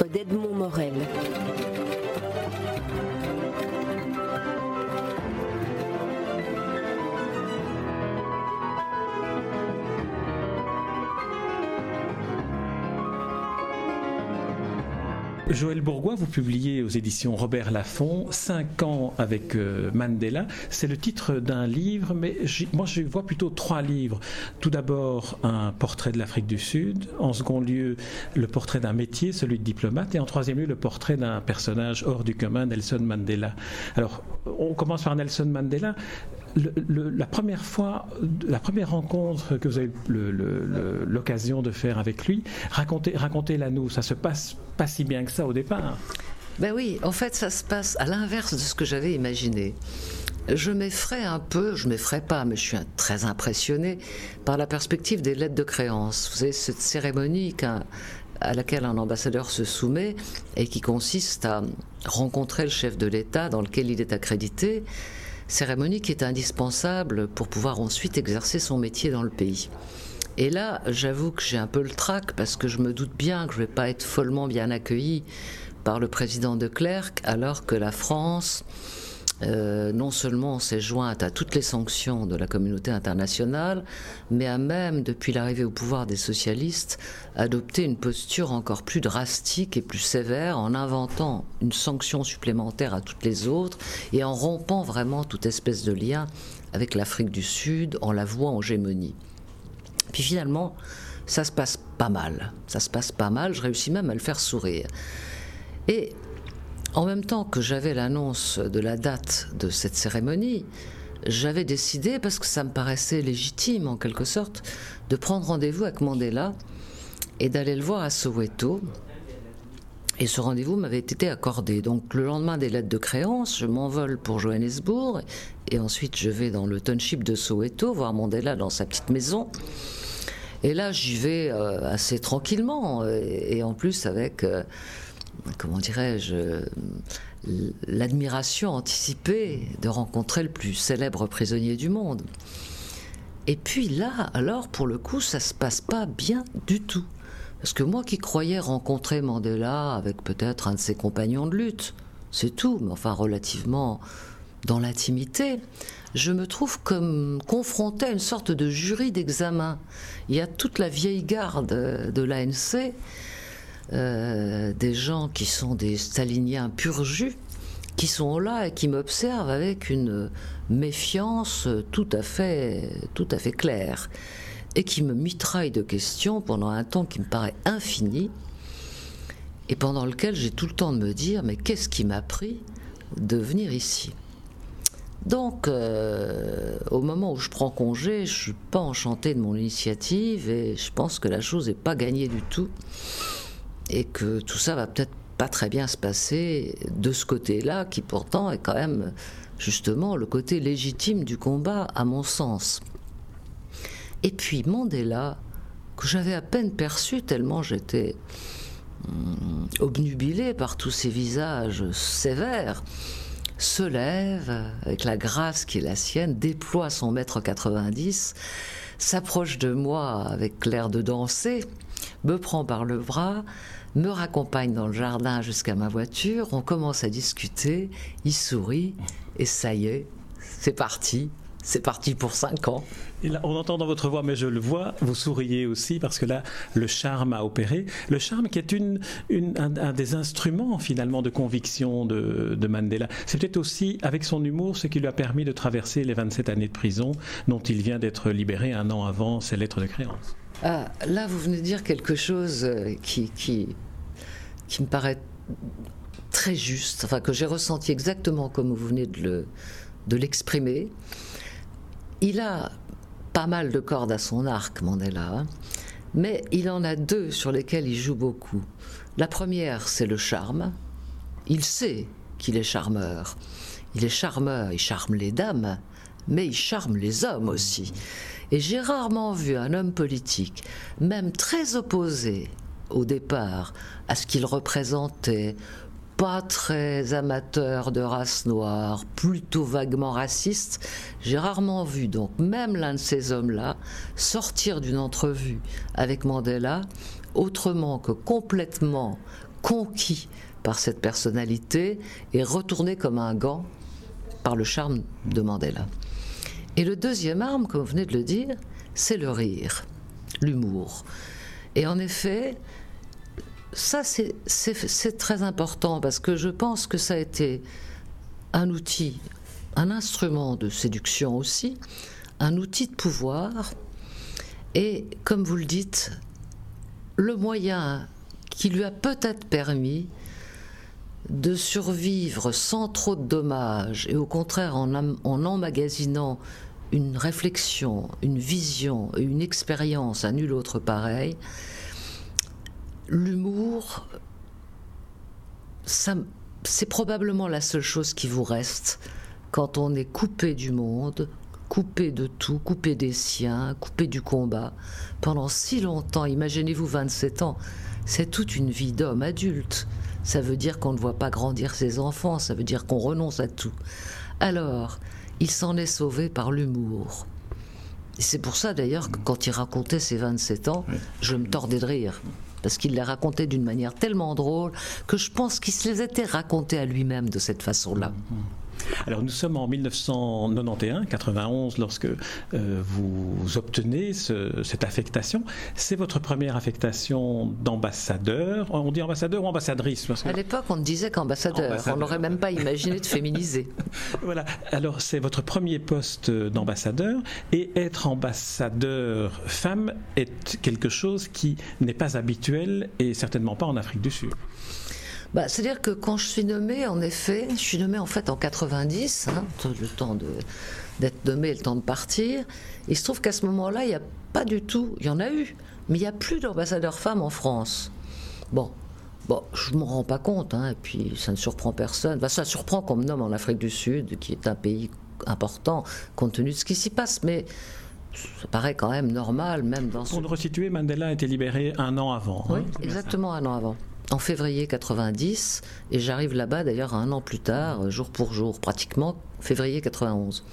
d'Edmond Joël Bourgois, vous publiez aux éditions Robert Laffont 5 ans avec euh, Mandela. C'est le titre d'un livre, mais moi je vois plutôt trois livres. Tout d'abord, un portrait de l'Afrique du Sud. En second lieu, le portrait d'un métier, celui de diplomate. Et en troisième lieu, le portrait d'un personnage hors du commun, Nelson Mandela. Alors, on commence par Nelson Mandela la première fois, la première rencontre que vous avez l'occasion de faire avec lui, racontez, racontez-la nous. Ça se passe pas si bien que ça au départ. Ben oui, en fait, ça se passe à l'inverse de ce que j'avais imaginé. Je m'effraie un peu, je m'effraie pas, mais je suis très impressionné par la perspective des lettres de créance. Vous savez, cette cérémonie à laquelle un ambassadeur se soumet et qui consiste à rencontrer le chef de l'État dans lequel il est accrédité cérémonie qui est indispensable pour pouvoir ensuite exercer son métier dans le pays. Et là, j'avoue que j'ai un peu le trac parce que je me doute bien que je ne vais pas être follement bien accueilli par le président de Clerc, alors que la France euh, non seulement s'est jointe à toutes les sanctions de la communauté internationale, mais a même, depuis l'arrivée au pouvoir des socialistes, adopté une posture encore plus drastique et plus sévère en inventant une sanction supplémentaire à toutes les autres et en rompant vraiment toute espèce de lien avec l'Afrique du Sud en la voie en gémonie. Puis finalement, ça se passe pas mal. Ça se passe pas mal, je réussis même à le faire sourire. Et en même temps que j'avais l'annonce de la date de cette cérémonie, j'avais décidé, parce que ça me paraissait légitime en quelque sorte, de prendre rendez-vous avec Mandela et d'aller le voir à Soweto. Et ce rendez-vous m'avait été accordé. Donc le lendemain des lettres de créance, je m'envole pour Johannesburg et ensuite je vais dans le township de Soweto voir Mandela dans sa petite maison. Et là, j'y vais euh, assez tranquillement et, en plus avec euh, comment dirais-je, l'admiration anticipée de rencontrer le plus célèbre prisonnier du monde. Et puis là, alors, pour le coup, ça se passe pas bien du tout. Parce que moi qui croyais rencontrer Mandela avec peut-être un de ses compagnons de lutte, c'est tout, mais enfin relativement dans l'intimité, je me trouve comme confronté à une sorte de jury d'examen. Il y a toute la vieille garde de l'ANC euh, des gens qui sont des staliniens pur jus, qui sont là et qui m'observent avec une méfiance tout à fait, tout à fait claire, et qui me mitraillent de questions pendant un temps qui me paraît infini, et pendant lequel j'ai tout le temps de me dire mais qu'est-ce qui m'a pris de venir ici? Donc, euh, au moment où je prends congé, je suis pas enchanté de mon initiative et je pense que la chose n'est pas gagnée du tout et que tout ça va peut-être pas très bien se passer de ce côté-là, qui pourtant est quand même justement le côté légitime du combat, à mon sens. Et puis Mandela, que j'avais à peine perçu tellement j'étais hum, obnubilé par tous ces visages sévères, se lève avec la grâce qui est la sienne, déploie son mètre 90, s'approche de moi avec l'air de danser, me prend par le bras, me raccompagne dans le jardin jusqu'à ma voiture, on commence à discuter, il sourit, et ça y est, c'est parti. C'est parti pour cinq ans. Et là, on entend dans votre voix, mais je le vois, vous souriez aussi parce que là, le charme a opéré. Le charme qui est une, un, des instruments finalement de conviction de, de Mandela. C'est peut-être aussi avec son humour ce qui lui a permis de traverser les 27 années de prison dont il vient d'être libéré un an avant ses lettres de créance. Ah, là, vous venez de dire quelque chose euh, qui, me paraît très juste, enfin que j'ai ressenti exactement comme vous venez de l'exprimer. il a pas mal de cordes à son arc, Mandela, hein, mais il en a deux sur lesquelles il joue beaucoup. La première, c'est le charme. Il sait qu'il est charmeur. Il est charmeur, il charme les dames, mais il charme les hommes aussi. Et j'ai rarement vu un homme politique, même très opposé au départ à ce qu'il représentait, pas très amateur de race noire, plutôt vaguement raciste, j'ai rarement vu donc même l'un de ces hommes-là sortir d'une entrevue avec Mandela autrement que complètement conquis par cette personnalité et retourné comme un gant par le charme de Mandela. Et le deuxième arme, comme vous venez de le dire, c'est le rire, l'humour. Et en effet, ça c'est très important parce que je pense que ça a été un outil, un instrument de séduction aussi, un outil de pouvoir et, comme vous le dites, le moyen qui lui a peut-être permis de survivre sans trop de dommages et au contraire en, en emmagasinant une réflexion, une vision, une expérience à nul autre pareil, l'humour, c'est probablement la seule chose qui vous reste quand on est coupé du monde, coupé de tout, coupé des siens, coupé du combat, pendant si longtemps, imaginez-vous 27 ans, c'est toute une vie d'homme adulte. Ça veut dire qu'on ne voit pas grandir ses enfants, ça veut dire qu'on renonce à tout. Alors, il s'en est sauvé par l'humour. C'est pour ça d'ailleurs que quand il racontait ses 27 ans, je me tordais de rire. Parce qu'il les racontait d'une manière tellement drôle que je pense qu'il se les était racontés à lui-même de cette façon-là. Alors nous sommes en 1991, 91 lorsque euh, vous obtenez cette affectation. C'est votre première affectation d'ambassadeur. On dit ambassadeur ou ambassadrice À l'époque, on disait qu'ambassadeur. On n'aurait même pas imaginé de féminiser. voilà. Alors c'est votre premier poste d'ambassadeur et être ambassadeur femme est quelque chose qui n'est pas habituel et certainement pas en Afrique du Sud. Bah, C'est-à-dire que quand je suis nommée, en effet, je suis nommée en fait en 90, hein, le temps d'être nommée et le temps de partir. Il se trouve qu'à ce moment-là, il n'y a pas du tout, il y en a eu, mais il n'y a plus d'ambassadeurs femmes en France. Bon, Bon, je ne m'en rends pas compte, hein, et puis ça ne surprend personne. Bah, ça surprend qu'on me nomme en Afrique du Sud, qui est un pays important compte tenu de ce qui s'y passe, mais ça paraît quand même normal, même dans Pour le resituer, Mandela a été libéré un an avant. Oui, hein, exactement un an avant en février 90 et j'arrive là-bas d'ailleurs un an plus tard, jour pour jour, pratiquement février 91.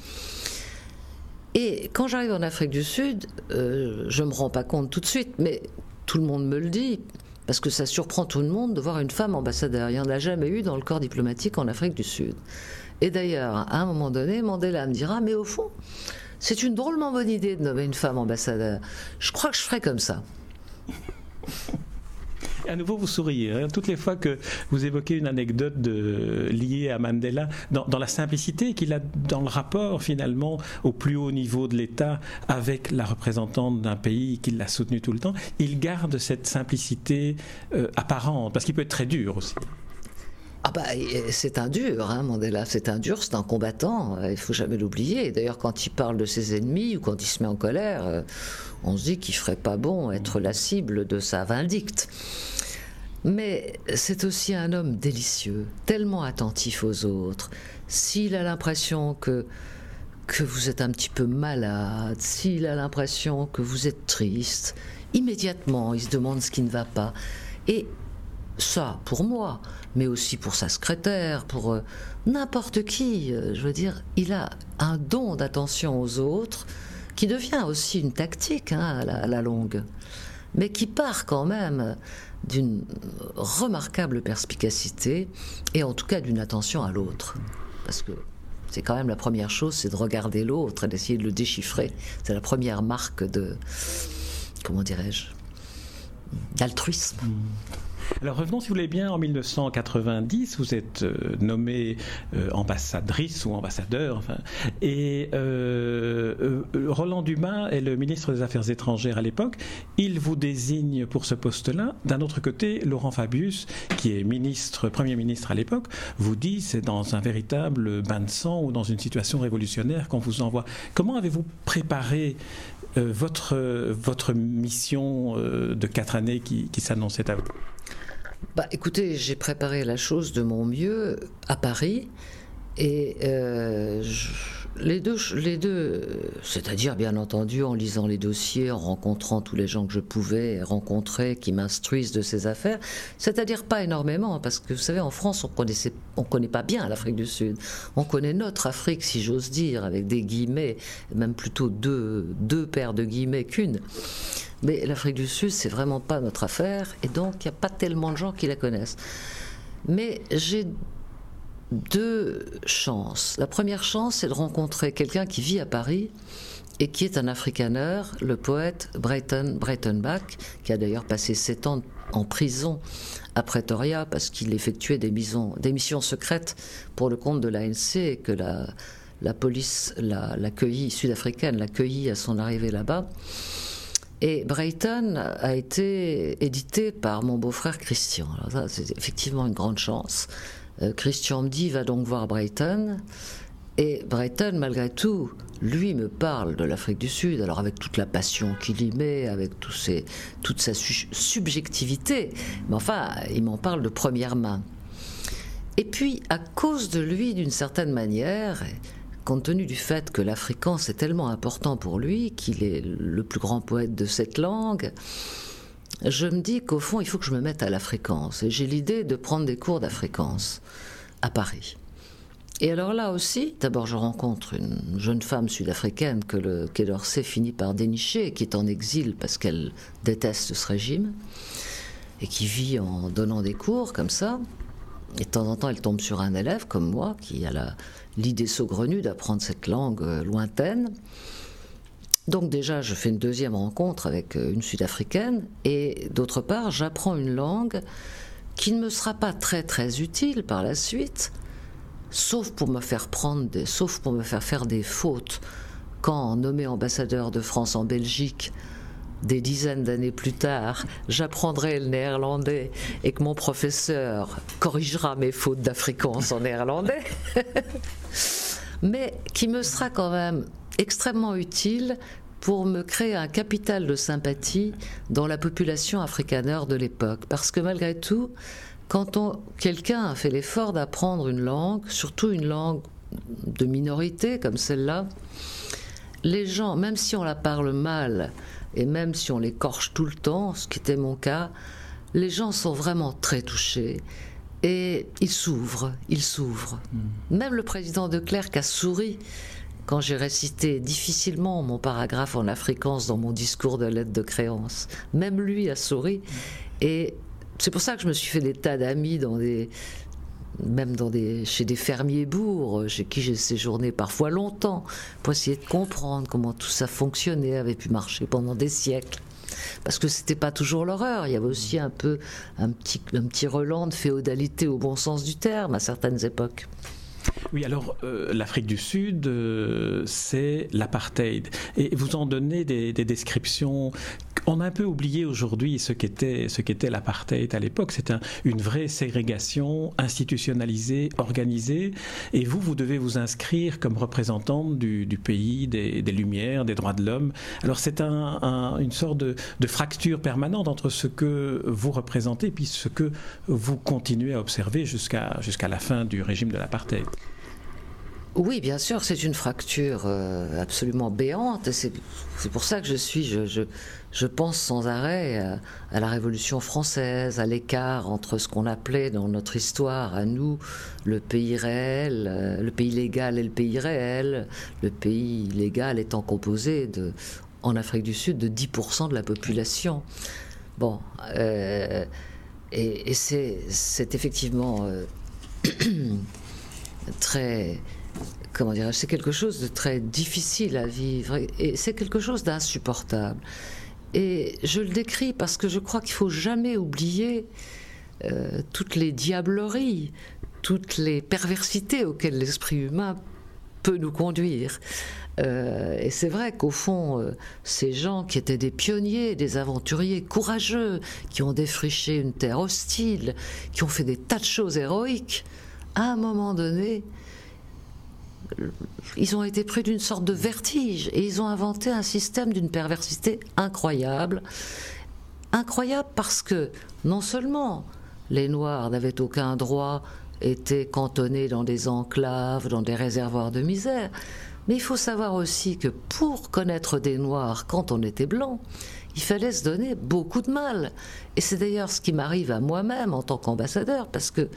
Et quand j'arrive en Afrique du Sud, euh, je me rends pas compte tout de suite, mais tout le monde me le dit, parce que ça surprend tout le monde de voir une femme ambassadeur. Il n'y en a jamais eu dans le corps diplomatique en Afrique du Sud. Et d'ailleurs, à un moment donné, Mandela me dira, mais au fond, c'est une drôlement bonne idée de nommer une femme ambassadeur. Je crois que je ferai comme ça à nouveau, vous souriez. Hein. Toutes les fois que vous évoquez une anecdote liée à Mandela, dans, la simplicité qu'il a dans le rapport finalement au plus haut niveau de l'État avec la représentante d'un pays qui l'a soutenu tout le temps, il garde cette simplicité euh, apparente, parce qu'il peut être très dur aussi. Ah bah, c'est un dur, hein, Mandela, c'est un dur, c'est un combattant, il faut jamais l'oublier. D'ailleurs, quand il parle de ses ennemis ou quand il se met en colère, euh, on se dit qu'il ferait pas bon être la cible de sa vindicte. Mais c'est aussi un homme délicieux, tellement attentif aux autres. S'il a l'impression que, que vous êtes un petit peu malade, s'il a l'impression que vous êtes triste, immédiatement il se demande ce qui ne va pas. Et ça, pour moi, mais aussi pour sa secrétaire, pour euh, n'importe qui, euh, je veux dire, il a un don d'attention aux autres qui devient aussi une tactique hein, à la longue, mais qui part quand même d'une remarquable perspicacité et en tout cas d'une attention à l'autre. Parce que c'est quand même la première chose, c'est de regarder l'autre et d'essayer de le déchiffrer. C'est la première marque de, comment dirais-je, d'altruisme. Mmh. Alors revenons, si vous voulez bien, en 1990, vous êtes euh, nommée euh, ambassadrice ou ambassadeur, et euh, Roland Dumas est le ministre des Affaires étrangères à l'époque. Il vous désigne pour ce poste-là. D'un autre côté, Laurent Fabius, qui est ministre, premier ministre à l'époque, vous dit c'est dans un véritable bain de sang ou dans une situation révolutionnaire qu'on vous envoie. Comment avez-vous préparé votre, votre mission de quatre années qui s'annonçait à vous? Bah, écoutez, j'ai préparé la chose de mon mieux à Paris et euh, les deux, les deux c'est-à-dire bien entendu en lisant les dossiers, en rencontrant tous les gens que je pouvais rencontrer qui m'instruisent de ces affaires, c'est-à-dire pas énormément, parce que vous savez, en France, on on connaît pas bien l'Afrique du Sud. On connaît notre Afrique, si j'ose dire, avec des guillemets, même plutôt deux, deux paires de guillemets qu'une. Mais l'Afrique du Sud, c'est vraiment pas notre affaire, et donc il n'y a pas tellement de gens qui la connaissent. Mais j'ai deux chances. La première chance, c'est de rencontrer quelqu'un qui vit à Paris et qui est un afrikaner, le poète Brighton Breitenbach, qui a d'ailleurs passé sept ans en prison à Pretoria parce qu'il effectuait des, missions, secrètes pour le compte de l'ANC et que la, la police sud-africaine l'accueillit à son arrivée là-bas. Et Brighton a été édité par mon beau-frère Christian. c'est effectivement une grande chance. Euh, Christian me dit, va donc voir Brighton. Et Brighton, malgré tout, lui me parle de l'Afrique du Sud, alors avec toute la passion qu'il y met, avec toute sa subjectivité, mais enfin, il m'en parle de première main. Et puis, à cause de lui, d'une certaine manière, compte tenu du fait que l'africain c'est tellement important pour lui, qu'il est le plus grand poète de cette langue, je me dis qu'au fond, il faut que je me mette à l'africaance. Et j'ai l'idée de prendre des cours d'africaance à Paris. Et alors là aussi, d'abord je rencontre une jeune femme sud-africaine que le Quai d'Orsay finit par dénicher, qui est en exil parce qu'elle déteste ce régime, et qui vit en donnant des cours comme ça. Et de temps en temps, elle tombe sur un élève comme moi, qui a l'idée saugrenue d'apprendre cette langue euh, lointaine. Donc déjà, je fais une deuxième rencontre avec euh, une Sud-Africaine, et d'autre part, j'apprends une langue qui ne me sera pas très très utile par la suite, sauf pour me faire prendre des, sauf pour me faire faire des fautes quand nommé ambassadeur de France en Belgique des dizaines d'années plus tard, j'apprendrai le néerlandais et que mon professeur corrigera mes fautes d'africance en néerlandais, mais qui me sera quand même extrêmement utile pour me créer un capital de sympathie dans la population afrikaneur de l'époque. Parce que malgré tout, quand quelqu'un a fait l'effort d'apprendre une langue, surtout une langue de minorité comme celle-là, les gens, même si on la parle mal et même si on l'écorche tout le temps, ce qui était mon cas, les gens sont vraiment très touchés et ils s'ouvrent, ils s'ouvrent. Hmm. Même le président de Clerc a souri quand j'ai récité difficilement mon paragraphe en afrikaans dans mon discours de lettre de créance. Même lui a souri et c'est pour ça que je me suis fait des tas d'amis même chez des fermiers bourgs, chez qui j'ai séjourné parfois longtemps, pour essayer de comprendre comment tout ça fonctionnait, avait pu marcher pendant des siècles. Parce que c'était pas toujours l'horreur, il y avait aussi un peu un petit, un petit relent de féodalité au bon sens du terme à certaines époques. Oui, alors euh, l'Afrique du Sud, euh, c'est l'apartheid. Et vous en donnez des, descriptions. On a un peu oublié aujourd'hui ce qu'était l'apartheid à l'époque. C'est une vraie ségrégation institutionnalisée, organisée. Et vous, vous devez vous inscrire comme représentante du, pays des, Lumières, des droits de l'homme. Alors c'est une sorte de, de, fracture permanente entre ce que vous représentez et puis ce que vous continuez à observer jusqu'à jusqu'à la fin du régime de l'apartheid. Oui, bien sûr, c'est une fracture euh, absolument béante. C'est pour ça que je suis, je, pense sans arrêt à, la Révolution française, à l'écart entre ce qu'on appelait dans notre histoire, à nous, le pays réel, euh, le pays légal et le pays réel. Le pays légal étant composé en Afrique du Sud de 10% de la population. Bon, euh, et c'est effectivement très comment dirais c'est quelque chose de très difficile à vivre et c'est quelque chose d'insupportable. Et je le décris parce que je crois qu'il faut jamais oublier euh, toutes les diableries, toutes les perversités auxquelles l'esprit humain peut nous conduire. Euh, et c'est vrai qu'au fond, euh, ces gens qui étaient des pionniers, des aventuriers courageux, qui ont défriché une terre hostile, qui ont fait des tas de choses héroïques, à un moment donné, ils ont été pris d'une sorte de vertige et ils ont inventé un système d'une perversité incroyable. Incroyable parce que non seulement les Noirs n'avaient aucun droit, étaient cantonnés dans des enclaves, dans des réservoirs de misère, mais il faut savoir aussi que pour connaître des Noirs quand on était blanc, il fallait se donner beaucoup de mal. Et c'est d'ailleurs ce qui m'arrive à moi-même en tant qu'ambassadeur, parce que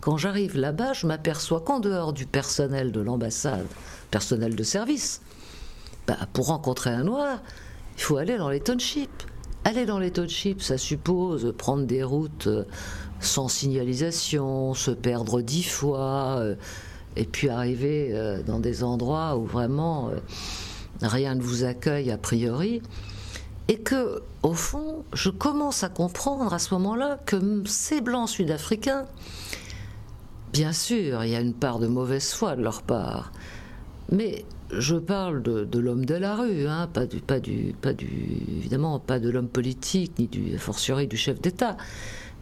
quand j'arrive là-bas, je m'aperçois qu'en dehors du personnel de l'ambassade, personnel de service, bah, pour rencontrer un noir, il faut aller dans les townships. aller dans les townships, ça suppose prendre des routes euh, sans signalisation, se perdre dix fois, euh, et puis arriver euh, dans des endroits où vraiment rien ne vous accueille a priori. Et que, au fond, je commence à comprendre à ce moment-là que ces blancs sud-africains, bien sûr, il y a une part de mauvaise foi de leur part, mais je parle de, l'homme de la rue, hein, pas du, pas du, évidemment pas de l'homme politique ni du fortiori du chef d'État.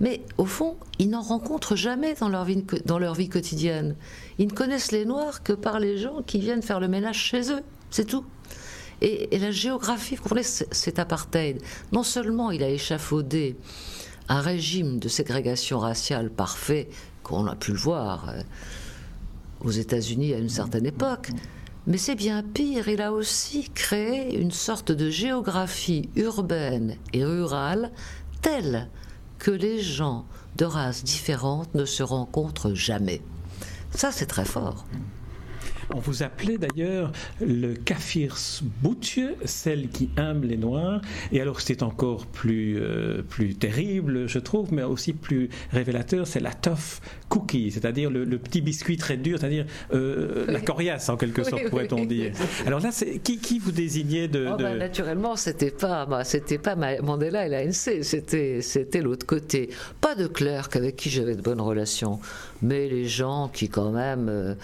Mais au fond, ils n'en rencontrent jamais dans leur, vie, dans leur vie quotidienne. Ils ne connaissent les Noirs que par les gens qui viennent faire le ménage chez eux. C'est tout. Et, la géographie, vous comprenez, cet apartheid, non seulement il a échafaudé un régime de ségrégation raciale parfait, qu'on a pu le voir euh, aux États-Unis à une certaine époque, mais c'est bien pire, il a aussi créé une sorte de géographie urbaine et rurale telle que les gens de races différentes ne se rencontrent jamais. Ça, c'est très fort. On vous appelait d'ailleurs le Kafirs Boutje, celle qui aime les Noirs. Et alors c'est encore plus, euh, plus terrible, je trouve, mais aussi plus révélateur, c'est la tough cookie, c'est-à-dire le, petit biscuit très dur, c'est-à-dire euh, la coriace en quelque sorte, pourrait-on dire. Alors là, qui, qui vous désignait de... Oh, naturellement, c'était pas, c'était pas Mandela et l'ANC, c'était, c'était l'autre côté. Pas de clerc avec qui j'avais de bonnes relations, mais les gens qui quand même... Euh,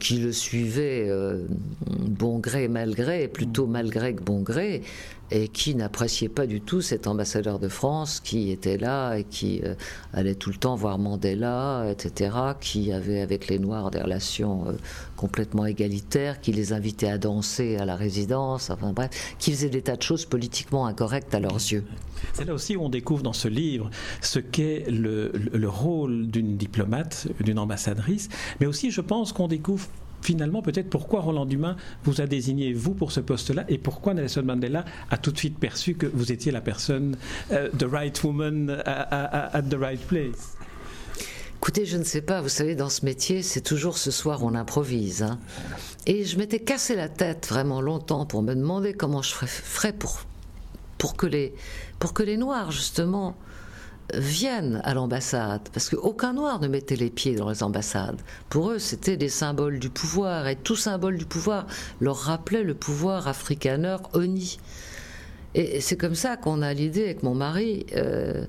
qui le suivaient euh, bon gré, mal gré, plutôt mal gré que bon gré, et qui n'appréciait pas du tout cet ambassadeur de France qui était là et qui euh, allait tout le temps voir Mandela, etc., qui avait avec les Noirs des relations euh, complètement égalitaires, qui les invitait à danser à la résidence, enfin bref, qui faisait des tas de choses politiquement incorrectes à leurs yeux. C'est là aussi où on découvre dans ce livre ce qu'est le, le rôle d'une diplomate, d'une ambassadrice, mais aussi je pense qu'on découvre finalement peut-être pourquoi Roland Dumas vous a désigné vous pour ce poste-là et pourquoi Nelson Mandela a tout de suite perçu que vous étiez la personne, euh, the right woman at, the right place? Écoutez, je ne sais pas, vous savez, dans ce métier, c'est toujours ce soir on improvise. Hein. Et je m'étais cassé la tête vraiment longtemps pour me demander comment je ferais pour, pour, que, les, pour que les Noirs, justement, viennent à l'ambassade, parce qu'aucun noir ne mettait les pieds dans les ambassades. Pour eux, c'était des symboles du pouvoir, et tout symbole du pouvoir leur rappelait le pouvoir africaneur Oni. Et c'est comme ça qu'on a l'idée avec mon mari euh,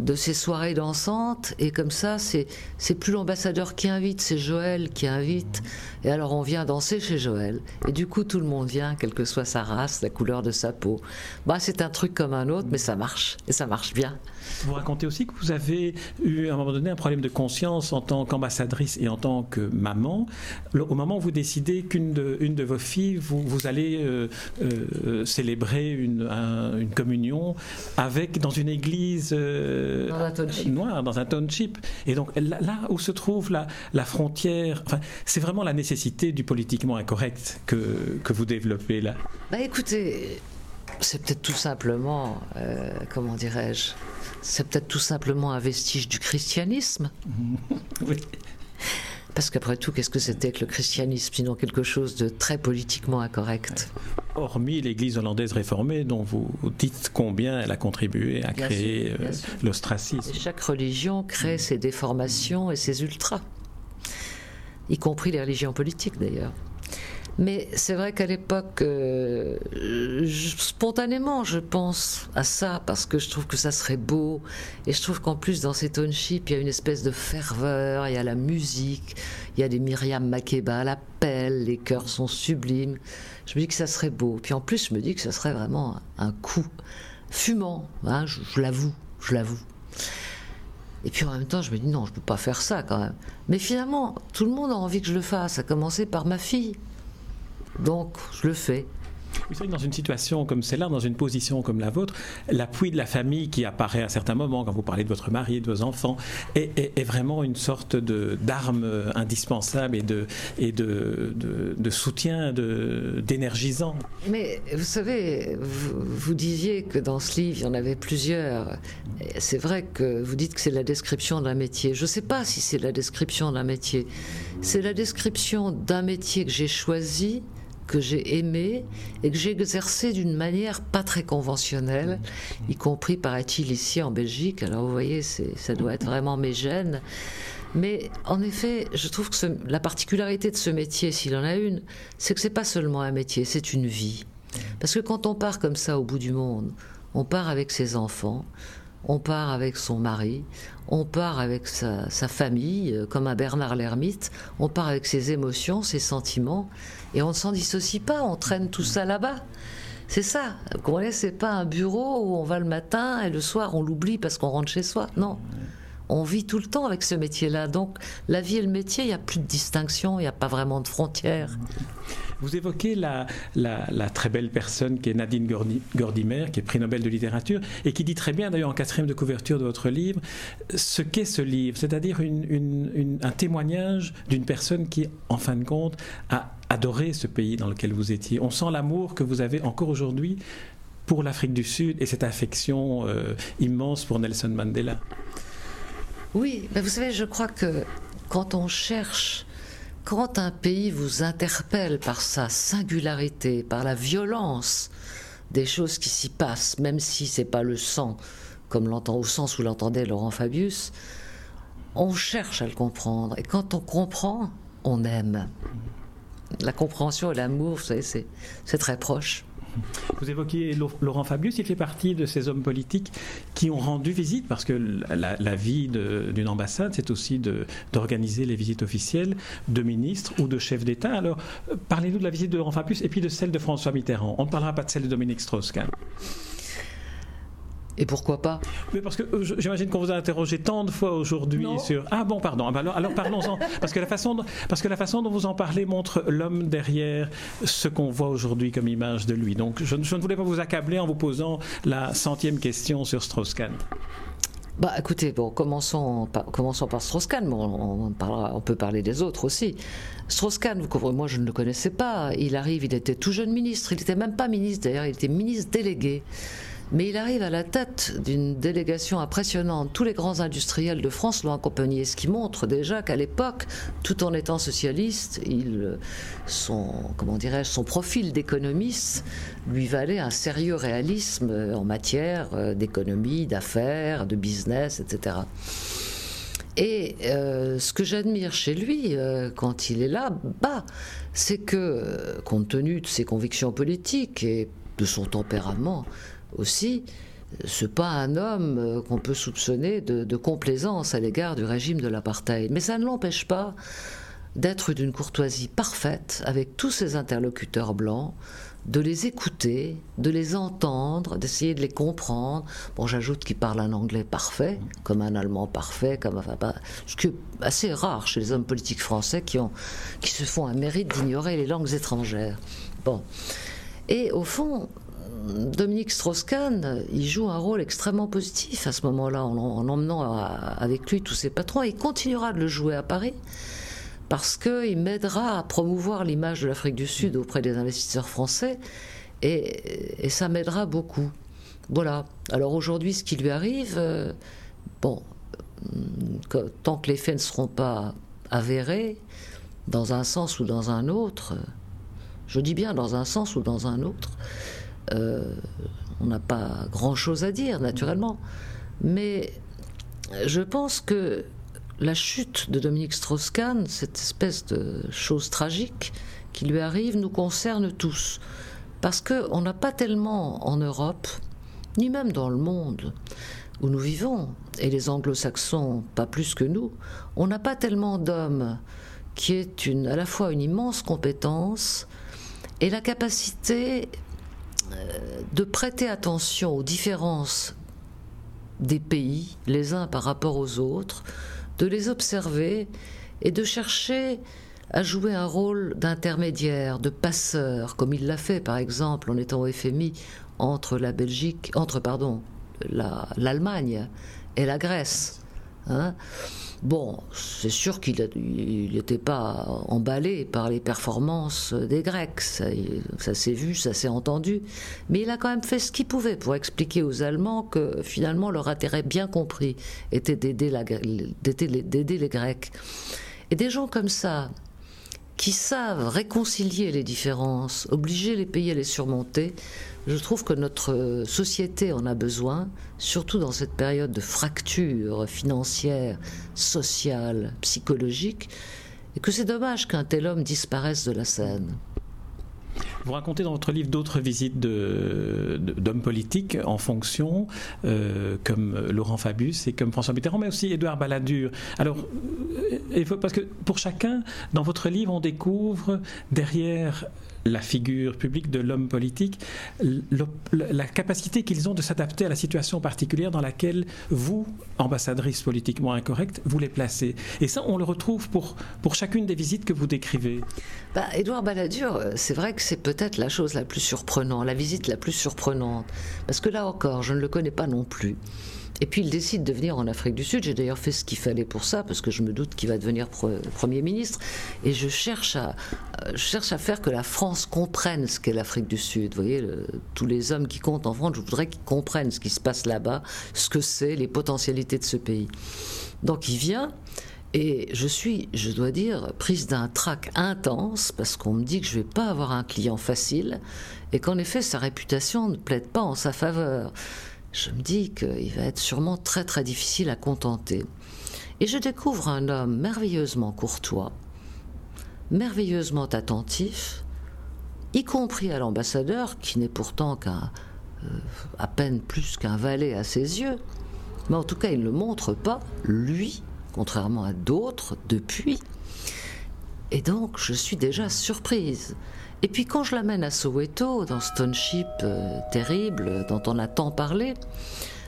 de ces soirées dansantes, et comme ça, c'est plus l'ambassadeur qui invite, c'est Joël qui invite. Et alors on vient danser chez Joël. Et du coup, tout le monde vient, quelle que soit sa race, la couleur de sa peau. Bah, c'est un truc comme un autre, mais ça marche, et ça marche bien. Vous racontez aussi que vous avez eu à un moment donné un problème de conscience en tant qu'ambassadrice et en tant que maman. Au moment où vous décidez qu'une de, une de vos filles, vous, vous allez euh, euh, célébrer une, une, communion avec dans une église euh, noire, dans un township. Et donc là, où se trouve la, la frontière, enfin, c'est vraiment la nécessité du politiquement incorrect que, que vous développez là. Bah écoutez, c'est peut-être tout simplement, comment dirais-je, c'est peut-être tout simplement un vestige du christianisme. oui. Parce qu'après tout, qu'est-ce que c'était que le christianisme, sinon quelque chose de très politiquement incorrect Hormis l'Église hollandaise réformée, dont vous dites combien elle a contribué à créer euh, l'ostracisme. Chaque religion crée ses déformations et ses ultras, y compris les religions politiques d'ailleurs. Mais c'est vrai qu'à l'époque, euh, spontanément, je pense à ça parce que je trouve que ça serait beau. Et je trouve qu'en plus, dans ces townships, il y a une espèce de ferveur, il y a la musique, il y a des Myriam Makeba à l'appel, les chœurs sont sublimes. Je me dis que ça serait beau. Puis en plus, je me dis que ça serait vraiment un coup fumant, hein, je, l'avoue, je l'avoue. Et puis en même temps, je me dis non, je ne peux pas faire ça quand même. Mais finalement, tout le monde a envie que je le fasse, à commencer par ma fille. Donc, je le fais. Vous savez, dans une situation comme celle-là, dans une position comme la vôtre, l'appui de la famille qui apparaît à certains moments, quand vous parlez de votre mari et de vos enfants, est, vraiment une sorte d'arme indispensable et de, et de, de, soutien d'énergisant. Mais vous savez, vous, vous, disiez que dans ce livre, il y en avait plusieurs. C'est vrai que vous dites que c'est la description d'un métier. Je ne sais pas si c'est la description d'un métier. C'est la description d'un métier que j'ai choisi que j'ai aimé et que j'ai exercé d'une manière pas très conventionnelle, y compris, paraît-il, ici en Belgique. Alors vous voyez, ça doit être vraiment mes gènes. Mais en effet, je trouve que la particularité de ce métier, s'il en a une, c'est que c'est pas seulement un métier, c'est une vie. Parce que quand on part comme ça au bout du monde, on part avec ses enfants, on part avec son mari, on part avec sa, famille, euh, comme un Bernard l'ermite, on part avec ses émotions, ses sentiments, et on ne s'en dissocie pas, on traîne tout ça là-bas. C'est ça. C'est pas un bureau où on va le matin et le soir on l'oublie parce qu'on rentre chez soi. Non on vit tout le temps avec ce métier-là. Donc la vie et le métier, il n'y a plus de distinction, il n'y a pas vraiment de frontières. Vous évoquez la, très belle personne qui est Nadine Gordimer, qui est prix Nobel de littérature, et qui dit très bien, d'ailleurs en quatrième de couverture de votre livre, ce qu'est ce livre, c'est-à-dire un témoignage d'une personne qui, en fin de compte, a adoré ce pays dans lequel vous étiez. On sent l'amour que vous avez encore aujourd'hui pour l'Afrique du Sud et cette affection euh, immense pour Nelson Mandela. Oui, mais vous savez, je crois que quand on cherche, quand un pays vous interpelle par sa singularité, par la violence des choses qui s'y passent, même si c'est pas le sang, comme l'entend au sens où l'entendait Laurent Fabius, on cherche à le comprendre. Et quand on comprend, on aime. La compréhension et l'amour, vous savez, c'est très proche. Vous évoquiez Laurent Fabius, il fait partie de ces hommes politiques qui ont rendu visite, parce que la, vie d'une ambassade, c'est aussi d'organiser les visites officielles de ministres ou de chefs d'État. Alors, parlez-nous de la visite de Laurent Fabius et puis de celle de François Mitterrand. On ne parlera pas de celle de Dominique Strauss-Kahn. Et pourquoi pas Mais parce que euh, j'imagine qu'on vous a interrogé tant de fois aujourd'hui sur. Ah bon, pardon. Ah, bah alors, alors parlons-en. parce, que la façon dont, parce que la façon dont vous en parlez montre l'homme derrière ce qu'on voit aujourd'hui comme image de lui. Donc je, ne voulais pas vous accabler en vous posant la centième question sur Strauss-Kahn. Bah, écoutez, bon, commençons par, commençons par Strauss-Kahn, on, on, peut parler des autres aussi. Strauss-Kahn, moi je ne le connaissais pas. Il arrive, il était tout jeune ministre, il n'était même pas ministre d'ailleurs, il était ministre délégué. Mais il arrive à la tête d'une délégation impressionnante. Tous les grands industriels de France l'ont accompagné, ce qui montre déjà qu'à l'époque, tout en étant socialiste, son, profil d'économiste lui valait un sérieux réalisme en matière euh, d'économie, d'affaires, de business, etc. Et euh, ce que j'admire chez lui, euh, quand il est là, bas, c'est que, compte tenu de ses convictions politiques et de son tempérament, aussi, n'est pas un homme euh, qu'on peut soupçonner de, complaisance à l'égard du régime de l'apartheid. Mais ça ne l'empêche pas d'être d'une courtoisie parfaite avec tous ses interlocuteurs blancs, de les écouter, de les entendre, d'essayer de les comprendre. Bon, j'ajoute qu'il parle un anglais parfait, comme un allemand parfait, comme enfin, ce qui est assez rare chez les hommes politiques français qui, qui se font un mérite d'ignorer les langues étrangères. Bon. Et au fond, Dominique Strauss-Kahn, il joue un rôle extrêmement positif à ce moment-là, en, emmenant avec lui tous ses patrons. Et il continuera de le jouer à Paris parce qu'il m'aidera à promouvoir l'image de l'Afrique du Sud auprès des investisseurs français et, ça m'aidera beaucoup. Voilà. Alors aujourd'hui, ce qui lui arrive, euh, bon, tant que les faits ne seront pas avérés, dans un sens ou dans un autre, je dis bien dans un sens ou dans un autre, euh, on n'a pas grand-chose à dire, naturellement. Mais je pense que la chute de Dominique Strauss-Kahn, cette espèce de chose tragique qui lui arrive, nous concerne tous. Parce qu'on n'a pas tellement en Europe, ni même dans le monde où nous vivons, et les anglo-saxons pas plus que nous, on n'a pas tellement d'hommes qui une, à la fois une immense compétence et la capacité de prêter attention aux différences des pays, les uns par rapport aux autres, de les observer et de chercher à jouer un rôle d'intermédiaire, de passeur, comme il l'a fait par exemple en étant au FMI entre la Belgique, entre pardon, l'Allemagne et la Grèce. Hein. Bon, c'est sûr qu'il n'était pas emballé par les performances des Grecs, ça, s'est vu, ça s'est entendu, mais il a quand même fait ce qu'il pouvait pour expliquer aux Allemands que finalement leur intérêt bien compris était d'aider les Grecs. Et des gens comme ça, qui savent réconcilier les différences, obliger les pays à les surmonter, je trouve que notre société en a besoin, surtout dans cette période de fracture financière, sociale, psychologique, et que c'est dommage qu'un tel homme disparaisse de la scène. Vous racontez dans votre livre d'autres visites d'hommes politiques en fonction, euh, comme Laurent Fabius et comme François Mitterrand, mais aussi Édouard Balladur. Alors, euh, parce que pour chacun, dans votre livre, on découvre derrière la figure publique de l'homme politique, la capacité qu'ils ont de s'adapter à la situation particulière dans laquelle vous, ambassadrice politiquement incorrecte, vous les placez. Et ça, on le retrouve pour, pour chacune des visites que vous décrivez. Bah, Édouard Balladur, euh, c'est vrai que c'est peut-être la chose la plus surprenante, la visite la plus surprenante. Parce que là encore, je ne le connais pas non plus. Et puis il décide de venir en Afrique du Sud. J'ai d'ailleurs fait ce qu'il fallait pour ça, parce que je me doute qu'il va devenir Premier ministre. Et je cherche à, euh, cherche à faire que la France comprenne ce qu'est l'Afrique du Sud. Vous voyez, tous les hommes qui comptent en France, je voudrais qu'ils comprennent ce qui se passe là-bas, ce que c'est, les potentialités de ce pays. Donc il vient. Et je suis, je dois dire, prise d'un trac intense parce qu'on me dit que je ne vais pas avoir un client facile et qu'en effet sa réputation ne plaide pas en sa faveur je me dis qu'il va être sûrement très très difficile à contenter. Et je découvre un homme merveilleusement courtois, merveilleusement attentif, y compris à l'ambassadeur, qui n'est pourtant qu'à euh, à peine plus qu'un valet à ses yeux. Mais en tout cas, il ne le montre pas, lui, contrairement à d'autres, depuis. Et donc, je suis déjà surprise. Et puis quand je l'amène à Soweto, dans ce township euh, terrible dont on a tant parlé,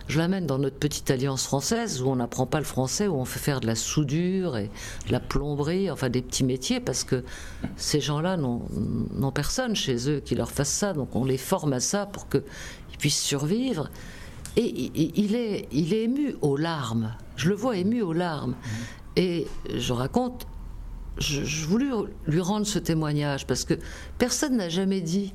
je l'amène dans notre petite alliance française où on n'apprend pas le français, où on fait faire de la soudure et de la plomberie, enfin des petits métiers, parce que ces gens-là n'ont personne chez eux qui leur fasse ça, donc on les forme à ça pour qu'ils puissent survivre. Et il est, il est ému aux larmes. Je le vois ému aux larmes. Et je raconte je, voulais lui rendre ce témoignage parce que personne n'a jamais dit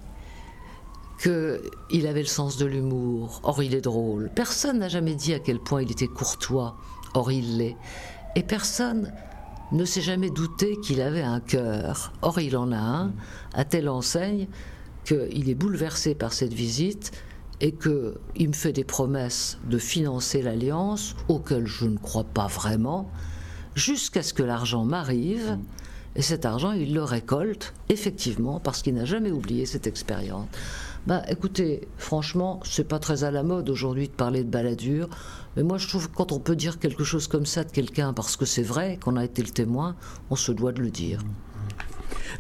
qu'il avait le sens de l'humour, or il est drôle. Personne n'a jamais dit à quel point il était courtois, or il l'est. Et personne ne s'est jamais douté qu'il avait un cœur, or il en a un, à telle enseigne qu'il est bouleversé par cette visite et qu'il me fait des promesses de financer l'alliance, auxquelles je ne crois pas vraiment, jusqu'à ce que l'argent m'arrive. Et cet argent, il le récolte, effectivement, parce qu'il n'a jamais oublié cette expérience. Bah, écoutez, franchement, c'est pas très à la mode aujourd'hui de parler de baladure, mais moi je trouve que quand on peut dire quelque chose comme ça de quelqu'un parce que c'est vrai, qu'on a été le témoin, on se doit de le dire.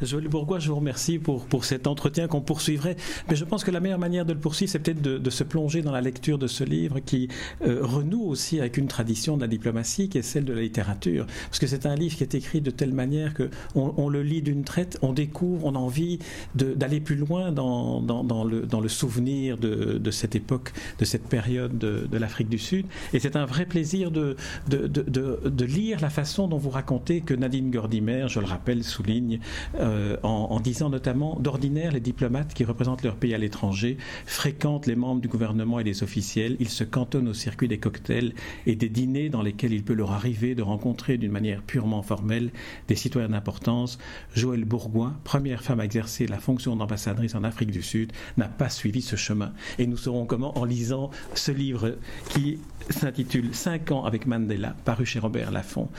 Joël Bourgois, je vous remercie pour, pour cet entretien qu'on poursuivrait. Mais je pense que la meilleure manière de le poursuivre, c'est peut-être de, se plonger dans la lecture de ce livre qui euh, renoue aussi avec une tradition de la diplomatie qui est celle de la littérature. Parce que c'est un livre qui est écrit de telle manière que on, le lit d'une traite, on découvre, on a envie d'aller plus loin dans, dans, le, dans le souvenir de, de, cette époque, de cette période de, de l'Afrique du Sud. Et c'est un vrai plaisir de, de, lire la façon dont vous racontez que Nadine Gordimer, je le rappelle, souligne euh, en, disant notamment d'ordinaire les diplomates qui représentent leur pays à l'étranger fréquentent les membres du gouvernement et les officiels, ils se cantonnent au circuit des cocktails et des dîners dans lesquels il peut leur arriver de rencontrer d'une manière purement formelle des citoyens d'importance. Joëlle Bourgoin, première femme à exercer la fonction d'ambassadrice en Afrique du Sud, n'a pas suivi ce chemin. Et nous saurons comment en lisant ce livre qui s'intitule 5 ans avec Mandela, paru chez Robert Laffont.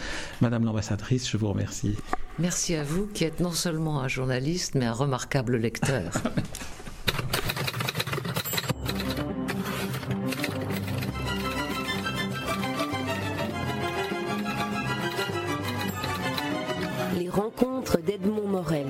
Madame l'ambassadrice, je vous remercie. Merci à vous qui êtes non seulement un journaliste, mais un remarquable lecteur. Les rencontres d'Edmond Morel.